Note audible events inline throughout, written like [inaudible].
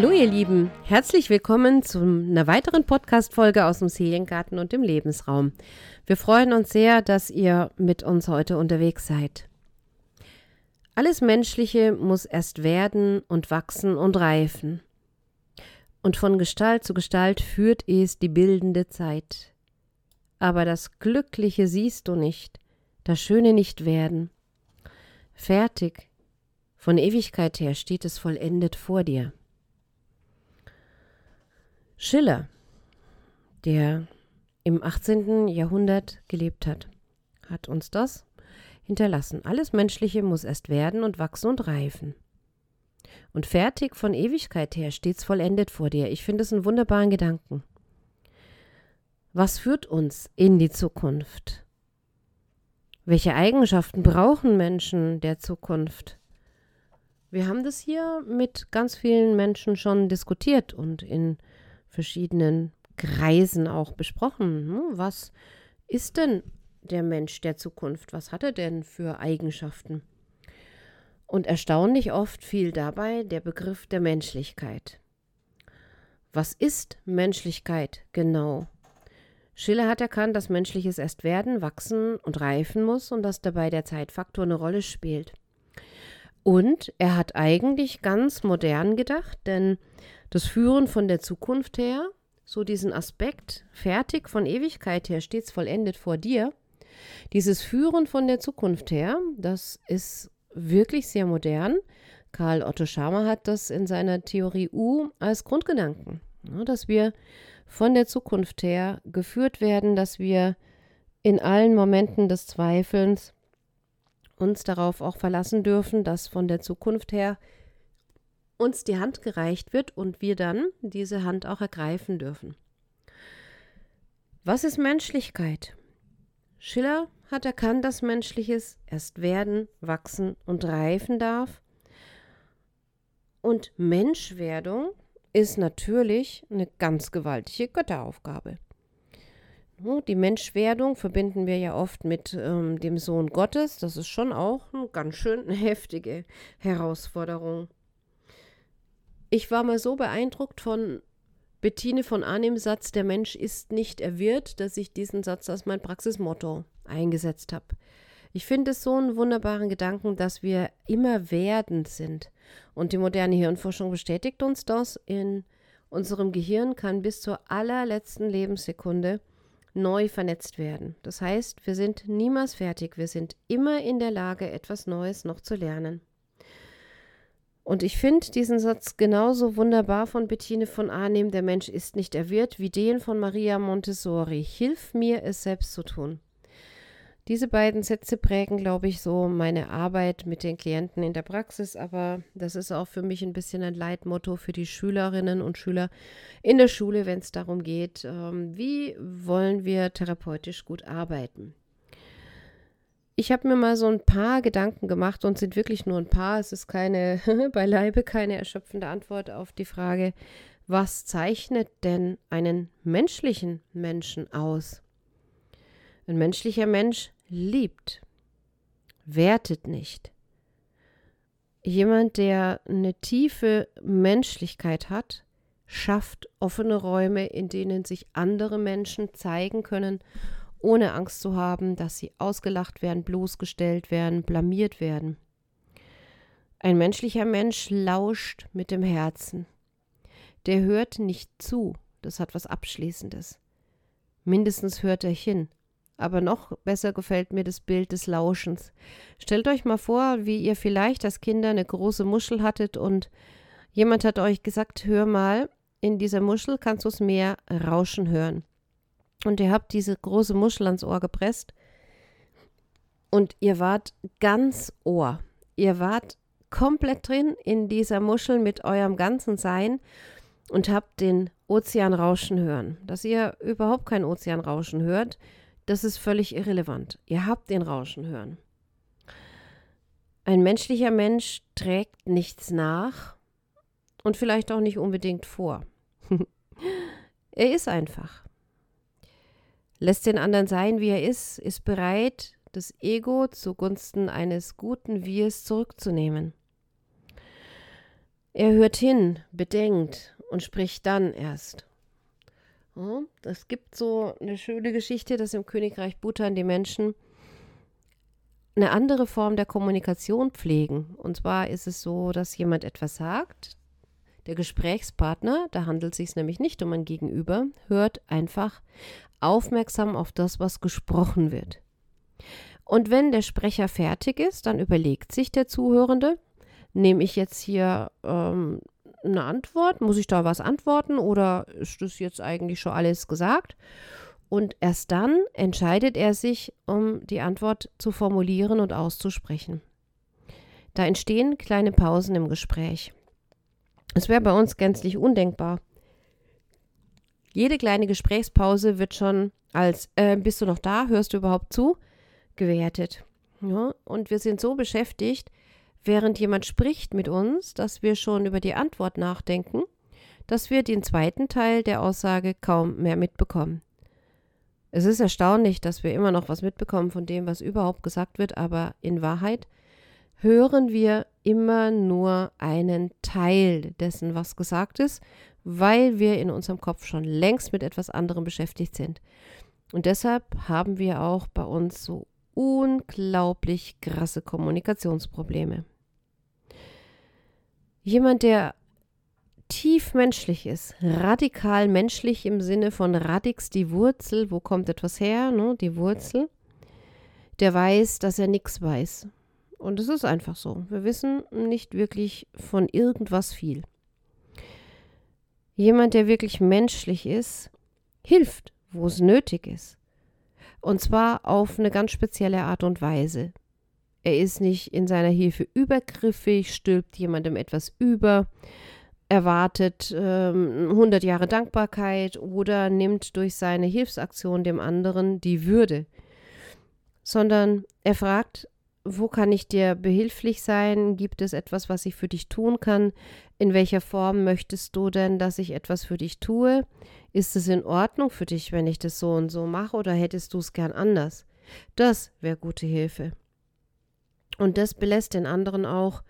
Hallo ihr Lieben, herzlich willkommen zu einer weiteren Podcast-Folge aus dem Seriengarten und dem Lebensraum. Wir freuen uns sehr, dass ihr mit uns heute unterwegs seid. Alles Menschliche muss erst werden und wachsen und reifen. Und von Gestalt zu Gestalt führt es die bildende Zeit. Aber das Glückliche siehst du nicht, das Schöne nicht werden. Fertig, von Ewigkeit her steht es vollendet vor dir. Schiller, der im 18. Jahrhundert gelebt hat, hat uns das hinterlassen. Alles Menschliche muss erst werden und wachsen und reifen. Und fertig von Ewigkeit her stets vollendet vor dir. Ich finde es einen wunderbaren Gedanken. Was führt uns in die Zukunft? Welche Eigenschaften brauchen Menschen der Zukunft? Wir haben das hier mit ganz vielen Menschen schon diskutiert und in verschiedenen Kreisen auch besprochen. Hm, was ist denn der Mensch der Zukunft? Was hat er denn für Eigenschaften? Und erstaunlich oft fiel dabei der Begriff der Menschlichkeit. Was ist Menschlichkeit genau? Schiller hat erkannt, dass Menschliches erst werden, wachsen und reifen muss und dass dabei der Zeitfaktor eine Rolle spielt. Und er hat eigentlich ganz modern gedacht, denn das Führen von der Zukunft her, so diesen Aspekt, fertig von Ewigkeit her, stets vollendet vor dir, dieses Führen von der Zukunft her, das ist wirklich sehr modern. Karl Otto Schama hat das in seiner Theorie U als Grundgedanken, ja, dass wir von der Zukunft her geführt werden, dass wir in allen Momenten des Zweifelns uns darauf auch verlassen dürfen, dass von der Zukunft her uns die Hand gereicht wird und wir dann diese Hand auch ergreifen dürfen. Was ist Menschlichkeit? Schiller hat erkannt, dass Menschliches erst werden, wachsen und reifen darf. Und Menschwerdung ist natürlich eine ganz gewaltige Götteraufgabe. Die Menschwerdung verbinden wir ja oft mit ähm, dem Sohn Gottes. Das ist schon auch eine ganz schön [laughs] heftige Herausforderung. Ich war mal so beeindruckt von Bettine von Arnim Satz, der Mensch ist nicht erwirrt, dass ich diesen Satz als mein Praxismotto eingesetzt habe. Ich finde es so einen wunderbaren Gedanken, dass wir immer werdend sind. Und die moderne Hirnforschung bestätigt uns das. In unserem Gehirn kann bis zur allerletzten Lebenssekunde neu vernetzt werden. Das heißt, wir sind niemals fertig. Wir sind immer in der Lage, etwas Neues noch zu lernen. Und ich finde diesen Satz genauso wunderbar von Bettine von Arnim, der Mensch ist nicht erwirrt, wie den von Maria Montessori. Hilf mir, es selbst zu tun. Diese beiden Sätze prägen, glaube ich, so meine Arbeit mit den Klienten in der Praxis, aber das ist auch für mich ein bisschen ein Leitmotto für die Schülerinnen und Schüler in der Schule, wenn es darum geht, ähm, wie wollen wir therapeutisch gut arbeiten. Ich habe mir mal so ein paar Gedanken gemacht und sind wirklich nur ein paar. Es ist keine, [laughs] beileibe keine erschöpfende Antwort auf die Frage, was zeichnet denn einen menschlichen Menschen aus? Ein menschlicher Mensch liebt, wertet nicht. Jemand, der eine tiefe Menschlichkeit hat, schafft offene Räume, in denen sich andere Menschen zeigen können ohne Angst zu haben, dass sie ausgelacht werden, bloßgestellt werden, blamiert werden. Ein menschlicher Mensch lauscht mit dem Herzen. Der hört nicht zu, das hat was Abschließendes. Mindestens hört er hin. Aber noch besser gefällt mir das Bild des Lauschens. Stellt euch mal vor, wie ihr vielleicht als Kinder eine große Muschel hattet und jemand hat euch gesagt, hör mal, in dieser Muschel kannst du das Meer rauschen hören und ihr habt diese große Muschel ans Ohr gepresst und ihr wart ganz Ohr. Ihr wart komplett drin in dieser Muschel mit eurem ganzen Sein und habt den Ozean rauschen hören. Dass ihr überhaupt kein Ozean rauschen hört, das ist völlig irrelevant. Ihr habt den Rauschen hören. Ein menschlicher Mensch trägt nichts nach und vielleicht auch nicht unbedingt vor. [laughs] er ist einfach lässt den anderen sein, wie er ist, ist bereit, das Ego zugunsten eines guten Wirs zurückzunehmen. Er hört hin, bedenkt und spricht dann erst. Es gibt so eine schöne Geschichte, dass im Königreich Bhutan die Menschen eine andere Form der Kommunikation pflegen. Und zwar ist es so, dass jemand etwas sagt, der Gesprächspartner, da handelt es sich nämlich nicht um ein Gegenüber, hört einfach aufmerksam auf das, was gesprochen wird. Und wenn der Sprecher fertig ist, dann überlegt sich der Zuhörende, nehme ich jetzt hier ähm, eine Antwort, muss ich da was antworten oder ist das jetzt eigentlich schon alles gesagt? Und erst dann entscheidet er sich, um die Antwort zu formulieren und auszusprechen. Da entstehen kleine Pausen im Gespräch. Es wäre bei uns gänzlich undenkbar. Jede kleine Gesprächspause wird schon als äh, bist du noch da, hörst du überhaupt zu, gewertet. Ja, und wir sind so beschäftigt, während jemand spricht mit uns, dass wir schon über die Antwort nachdenken, dass wir den zweiten Teil der Aussage kaum mehr mitbekommen. Es ist erstaunlich, dass wir immer noch was mitbekommen von dem, was überhaupt gesagt wird, aber in Wahrheit hören wir immer nur einen Teil dessen, was gesagt ist, weil wir in unserem Kopf schon längst mit etwas anderem beschäftigt sind. Und deshalb haben wir auch bei uns so unglaublich krasse Kommunikationsprobleme. Jemand, der tief menschlich ist, radikal menschlich im Sinne von radix die Wurzel, wo kommt etwas her, ne, die Wurzel, der weiß, dass er nichts weiß. Und es ist einfach so. Wir wissen nicht wirklich von irgendwas viel. Jemand, der wirklich menschlich ist, hilft, wo es nötig ist. Und zwar auf eine ganz spezielle Art und Weise. Er ist nicht in seiner Hilfe übergriffig, stülpt jemandem etwas über, erwartet ähm, 100 Jahre Dankbarkeit oder nimmt durch seine Hilfsaktion dem anderen die Würde, sondern er fragt, wo kann ich dir behilflich sein? Gibt es etwas, was ich für dich tun kann? In welcher Form möchtest du denn, dass ich etwas für dich tue? Ist es in Ordnung für dich, wenn ich das so und so mache oder hättest du es gern anders? Das wäre gute Hilfe. Und das belässt den anderen auch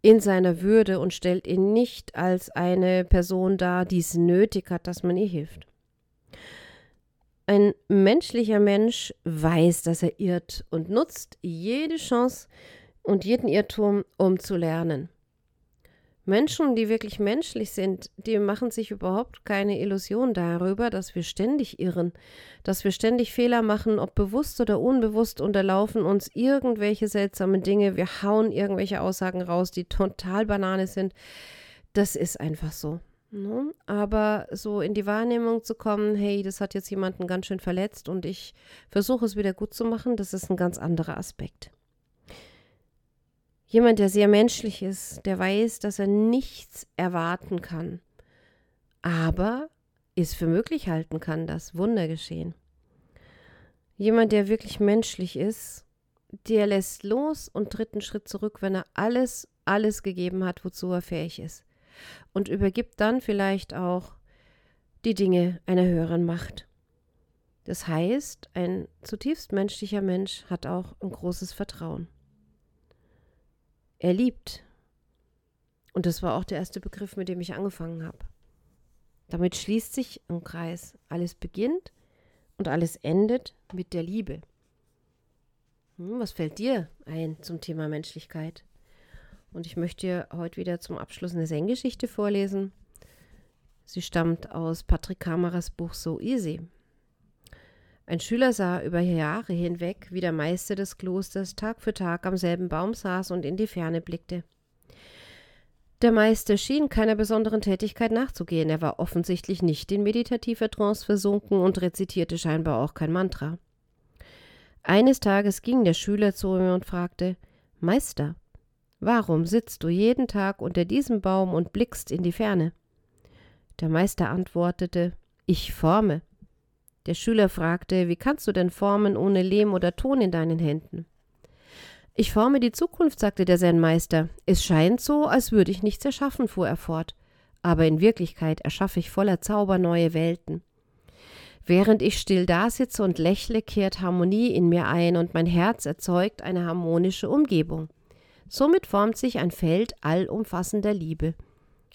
in seiner Würde und stellt ihn nicht als eine Person dar, die es nötig hat, dass man ihr hilft. Ein menschlicher Mensch weiß, dass er irrt und nutzt jede Chance und jeden Irrtum, um zu lernen. Menschen, die wirklich menschlich sind, die machen sich überhaupt keine Illusion darüber, dass wir ständig irren, dass wir ständig Fehler machen, ob bewusst oder unbewusst, unterlaufen uns irgendwelche seltsamen Dinge, wir hauen irgendwelche Aussagen raus, die total Banane sind. Das ist einfach so. Ne? Aber so in die Wahrnehmung zu kommen, hey, das hat jetzt jemanden ganz schön verletzt und ich versuche es wieder gut zu machen, das ist ein ganz anderer Aspekt. Jemand, der sehr menschlich ist, der weiß, dass er nichts erwarten kann, aber es für möglich halten kann, dass Wunder geschehen. Jemand, der wirklich menschlich ist, der lässt los und tritt einen Schritt zurück, wenn er alles, alles gegeben hat, wozu er fähig ist und übergibt dann vielleicht auch die Dinge einer höheren Macht. Das heißt, ein zutiefst menschlicher Mensch hat auch ein großes Vertrauen. Er liebt. Und das war auch der erste Begriff, mit dem ich angefangen habe. Damit schließt sich ein Kreis. Alles beginnt und alles endet mit der Liebe. Hm, was fällt dir ein zum Thema Menschlichkeit? Und ich möchte dir heute wieder zum Abschluss eine Zen-Geschichte vorlesen. Sie stammt aus Patrick Kameras Buch So Easy. Ein Schüler sah über Jahre hinweg, wie der Meister des Klosters Tag für Tag am selben Baum saß und in die Ferne blickte. Der Meister schien keiner besonderen Tätigkeit nachzugehen, er war offensichtlich nicht in meditativer Trance versunken und rezitierte scheinbar auch kein Mantra. Eines Tages ging der Schüler zu ihm und fragte Meister, Warum sitzt du jeden Tag unter diesem Baum und blickst in die Ferne? Der Meister antwortete Ich forme. Der Schüler fragte Wie kannst du denn formen ohne Lehm oder Ton in deinen Händen? Ich forme die Zukunft, sagte der Zen-Meister. Es scheint so, als würde ich nichts erschaffen, fuhr er fort. Aber in Wirklichkeit erschaffe ich voller Zauber neue Welten. Während ich still dasitze und lächle, kehrt Harmonie in mir ein und mein Herz erzeugt eine harmonische Umgebung. Somit formt sich ein Feld allumfassender Liebe.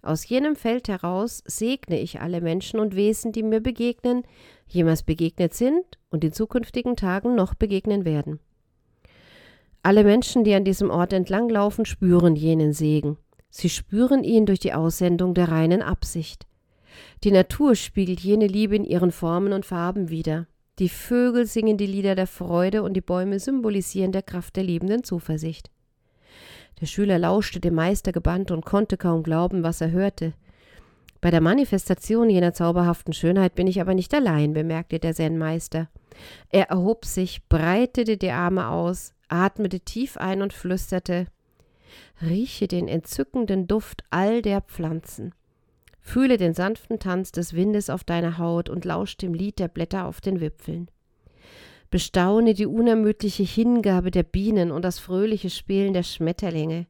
Aus jenem Feld heraus segne ich alle Menschen und Wesen, die mir begegnen, jemals begegnet sind und in zukünftigen Tagen noch begegnen werden. Alle Menschen, die an diesem Ort entlanglaufen, spüren jenen Segen. Sie spüren ihn durch die Aussendung der reinen Absicht. Die Natur spiegelt jene Liebe in ihren Formen und Farben wider. Die Vögel singen die Lieder der Freude und die Bäume symbolisieren der Kraft der liebenden Zuversicht. Der Schüler lauschte dem Meister gebannt und konnte kaum glauben, was er hörte. Bei der Manifestation jener zauberhaften Schönheit bin ich aber nicht allein, bemerkte der Zen-Meister. Er erhob sich, breitete die Arme aus, atmete tief ein und flüsterte Rieche den entzückenden Duft all der Pflanzen. Fühle den sanften Tanz des Windes auf deiner Haut und lausch dem Lied der Blätter auf den Wipfeln. Bestaune die unermüdliche Hingabe der Bienen und das fröhliche Spielen der Schmetterlinge.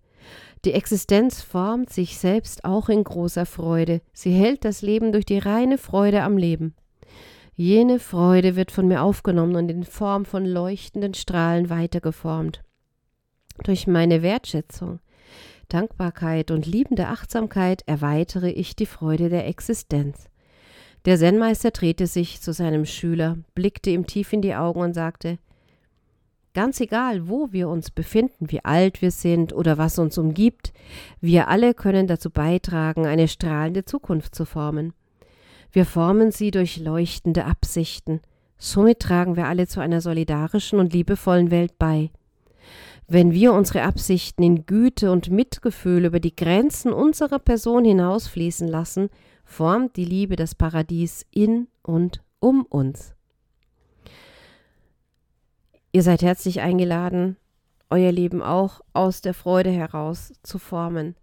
Die Existenz formt sich selbst auch in großer Freude. Sie hält das Leben durch die reine Freude am Leben. Jene Freude wird von mir aufgenommen und in Form von leuchtenden Strahlen weitergeformt. Durch meine Wertschätzung, Dankbarkeit und liebende Achtsamkeit erweitere ich die Freude der Existenz. Der Zen-Meister drehte sich zu seinem Schüler, blickte ihm tief in die Augen und sagte: Ganz egal, wo wir uns befinden, wie alt wir sind oder was uns umgibt, wir alle können dazu beitragen, eine strahlende Zukunft zu formen. Wir formen sie durch leuchtende Absichten. Somit tragen wir alle zu einer solidarischen und liebevollen Welt bei. Wenn wir unsere Absichten in Güte und Mitgefühl über die Grenzen unserer Person hinausfließen lassen, formt die Liebe das Paradies in und um uns. Ihr seid herzlich eingeladen, euer Leben auch aus der Freude heraus zu formen,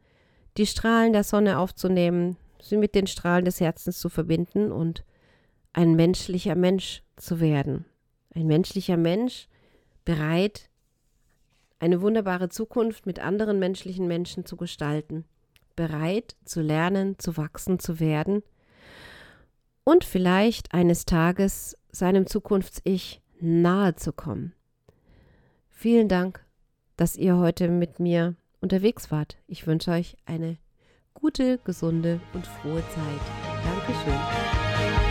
die Strahlen der Sonne aufzunehmen, sie mit den Strahlen des Herzens zu verbinden und ein menschlicher Mensch zu werden. Ein menschlicher Mensch, bereit, eine wunderbare Zukunft mit anderen menschlichen Menschen zu gestalten bereit zu lernen, zu wachsen, zu werden und vielleicht eines Tages seinem Zukunfts-Ich nahe zu kommen. Vielen Dank, dass ihr heute mit mir unterwegs wart. Ich wünsche euch eine gute, gesunde und frohe Zeit. Dankeschön.